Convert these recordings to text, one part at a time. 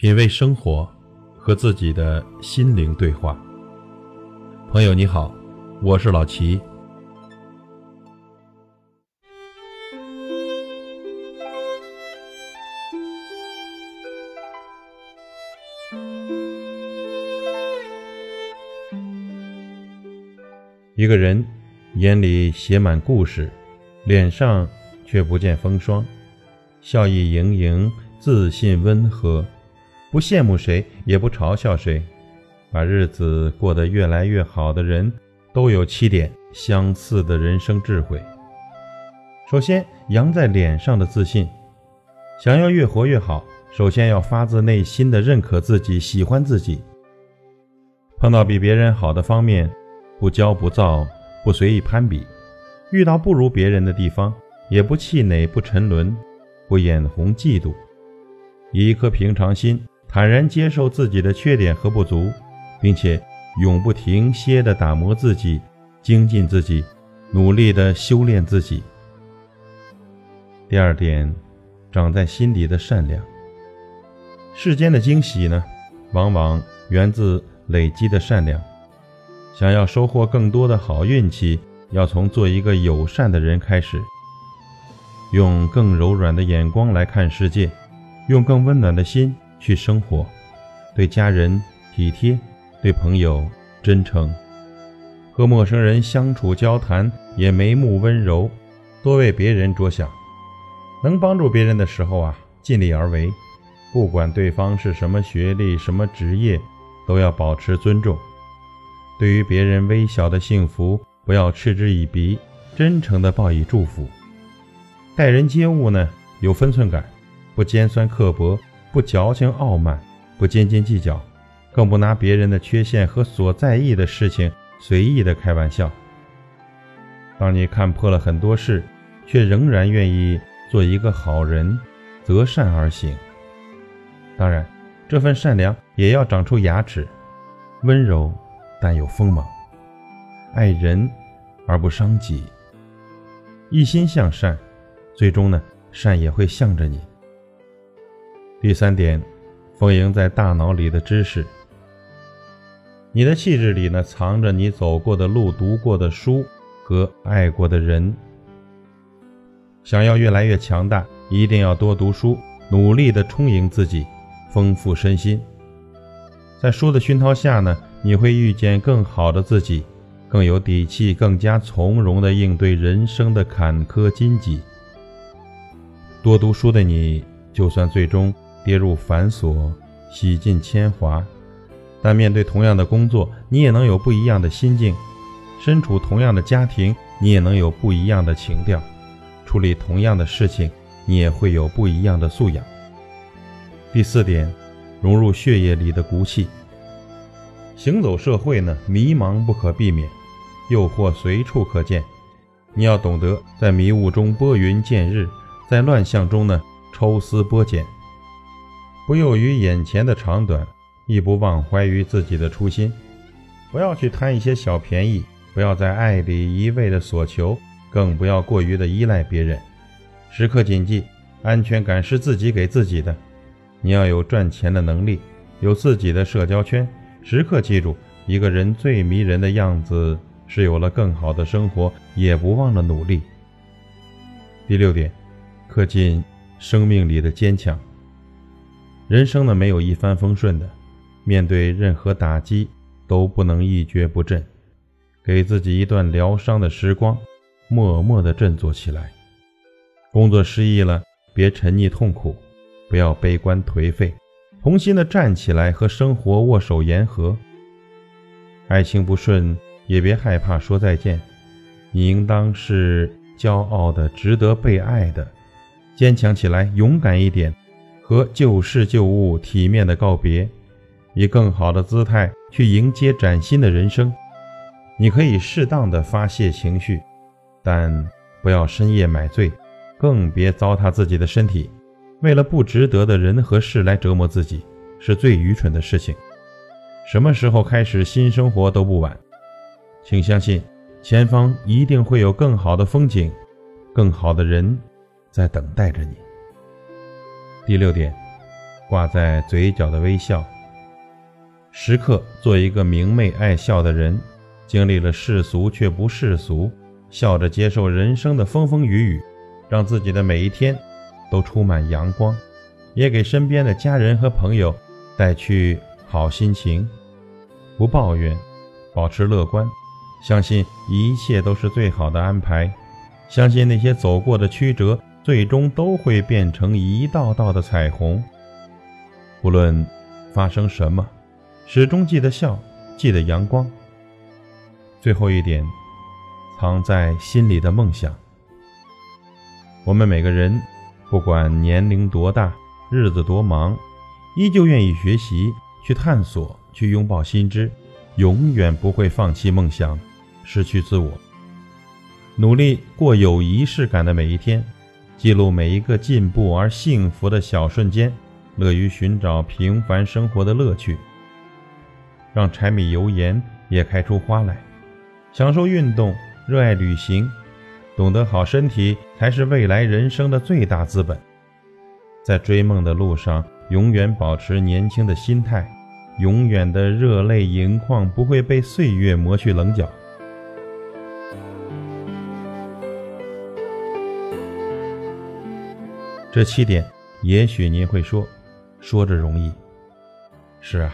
品味生活，和自己的心灵对话。朋友你好，我是老齐。一个人眼里写满故事，脸上却不见风霜，笑意盈盈，自信温和。不羡慕谁，也不嘲笑谁，把日子过得越来越好的人，都有七点相似的人生智慧。首先，扬在脸上的自信。想要越活越好，首先要发自内心的认可自己，喜欢自己。碰到比别人好的方面，不骄不躁，不随意攀比；遇到不如别人的地方，也不气馁，不沉沦，不眼红嫉妒，以一颗平常心。坦然接受自己的缺点和不足，并且永不停歇地打磨自己、精进自己、努力地修炼自己。第二点，长在心底的善良。世间的惊喜呢，往往源自累积的善良。想要收获更多的好运气，要从做一个友善的人开始，用更柔软的眼光来看世界，用更温暖的心。去生活，对家人体贴，对朋友真诚，和陌生人相处交谈也眉目温柔，多为别人着想。能帮助别人的时候啊，尽力而为，不管对方是什么学历、什么职业，都要保持尊重。对于别人微小的幸福，不要嗤之以鼻，真诚的报以祝福。待人接物呢，有分寸感，不尖酸刻薄。不矫情傲慢，不斤斤计较，更不拿别人的缺陷和所在意的事情随意的开玩笑。当你看破了很多事，却仍然愿意做一个好人，择善而行。当然，这份善良也要长出牙齿，温柔但有锋芒，爱人而不伤己，一心向善，最终呢，善也会向着你。第三点，丰盈在大脑里的知识。你的气质里呢，藏着你走过的路、读过的书和爱过的人。想要越来越强大，一定要多读书，努力的充盈自己，丰富身心。在书的熏陶下呢，你会遇见更好的自己，更有底气，更加从容的应对人生的坎坷荆棘。多读书的你，就算最终。跌入繁琐，洗尽铅华，但面对同样的工作，你也能有不一样的心境；身处同样的家庭，你也能有不一样的情调；处理同样的事情，你也会有不一样的素养。第四点，融入血液里的骨气。行走社会呢，迷茫不可避免，诱惑随处可见，你要懂得在迷雾中拨云见日，在乱象中呢抽丝剥茧。不囿于眼前的长短，亦不忘怀于自己的初心。不要去贪一些小便宜，不要在爱里一味的索求，更不要过于的依赖别人。时刻谨记，安全感是自己给自己的。你要有赚钱的能力，有自己的社交圈。时刻记住，一个人最迷人的样子是有了更好的生活，也不忘了努力。第六点，刻进生命里的坚强。人生呢，没有一帆风顺的，面对任何打击都不能一蹶不振，给自己一段疗伤的时光，默默的振作起来。工作失意了，别沉溺痛苦，不要悲观颓废，重新的站起来和生活握手言和。爱情不顺，也别害怕说再见，你应当是骄傲的，值得被爱的，坚强起来，勇敢一点。和旧事旧物体面的告别，以更好的姿态去迎接崭新的人生。你可以适当的发泄情绪，但不要深夜买醉，更别糟蹋自己的身体。为了不值得的人和事来折磨自己，是最愚蠢的事情。什么时候开始新生活都不晚，请相信，前方一定会有更好的风景，更好的人在等待着你。第六点，挂在嘴角的微笑。时刻做一个明媚爱笑的人，经历了世俗却不世俗，笑着接受人生的风风雨雨，让自己的每一天都充满阳光，也给身边的家人和朋友带去好心情。不抱怨，保持乐观，相信一切都是最好的安排，相信那些走过的曲折，最终都会变成一道道的彩虹。无论发生什么。始终记得笑，记得阳光。最后一点，藏在心里的梦想。我们每个人，不管年龄多大，日子多忙，依旧愿意学习，去探索，去拥抱新知，永远不会放弃梦想，失去自我。努力过有仪式感的每一天，记录每一个进步而幸福的小瞬间，乐于寻找平凡生活的乐趣。让柴米油盐也开出花来，享受运动，热爱旅行，懂得好身体才是未来人生的最大资本。在追梦的路上，永远保持年轻的心态，永远的热泪盈眶不会被岁月磨去棱角。这七点，也许您会说，说着容易。是啊。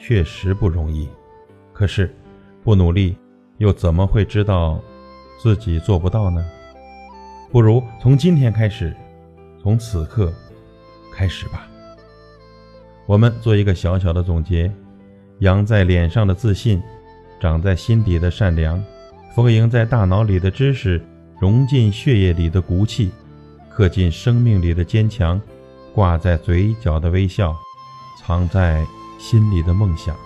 确实不容易，可是不努力又怎么会知道自己做不到呢？不如从今天开始，从此刻开始吧。我们做一个小小的总结：扬在脸上的自信，长在心底的善良，丰盈在大脑里的知识，融进血液里的骨气，刻进生命里的坚强，挂在嘴角的微笑，藏在。心里的梦想。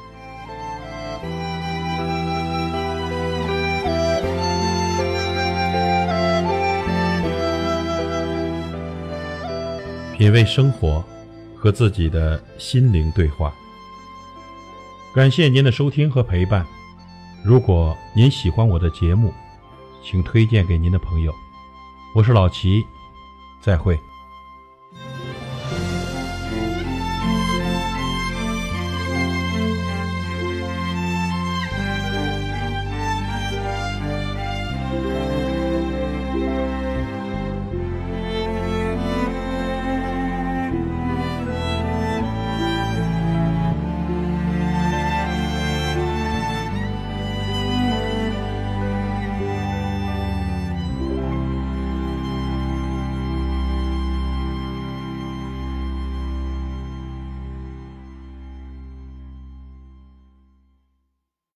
品味生活，和自己的心灵对话。感谢您的收听和陪伴。如果您喜欢我的节目，请推荐给您的朋友。我是老齐，再会。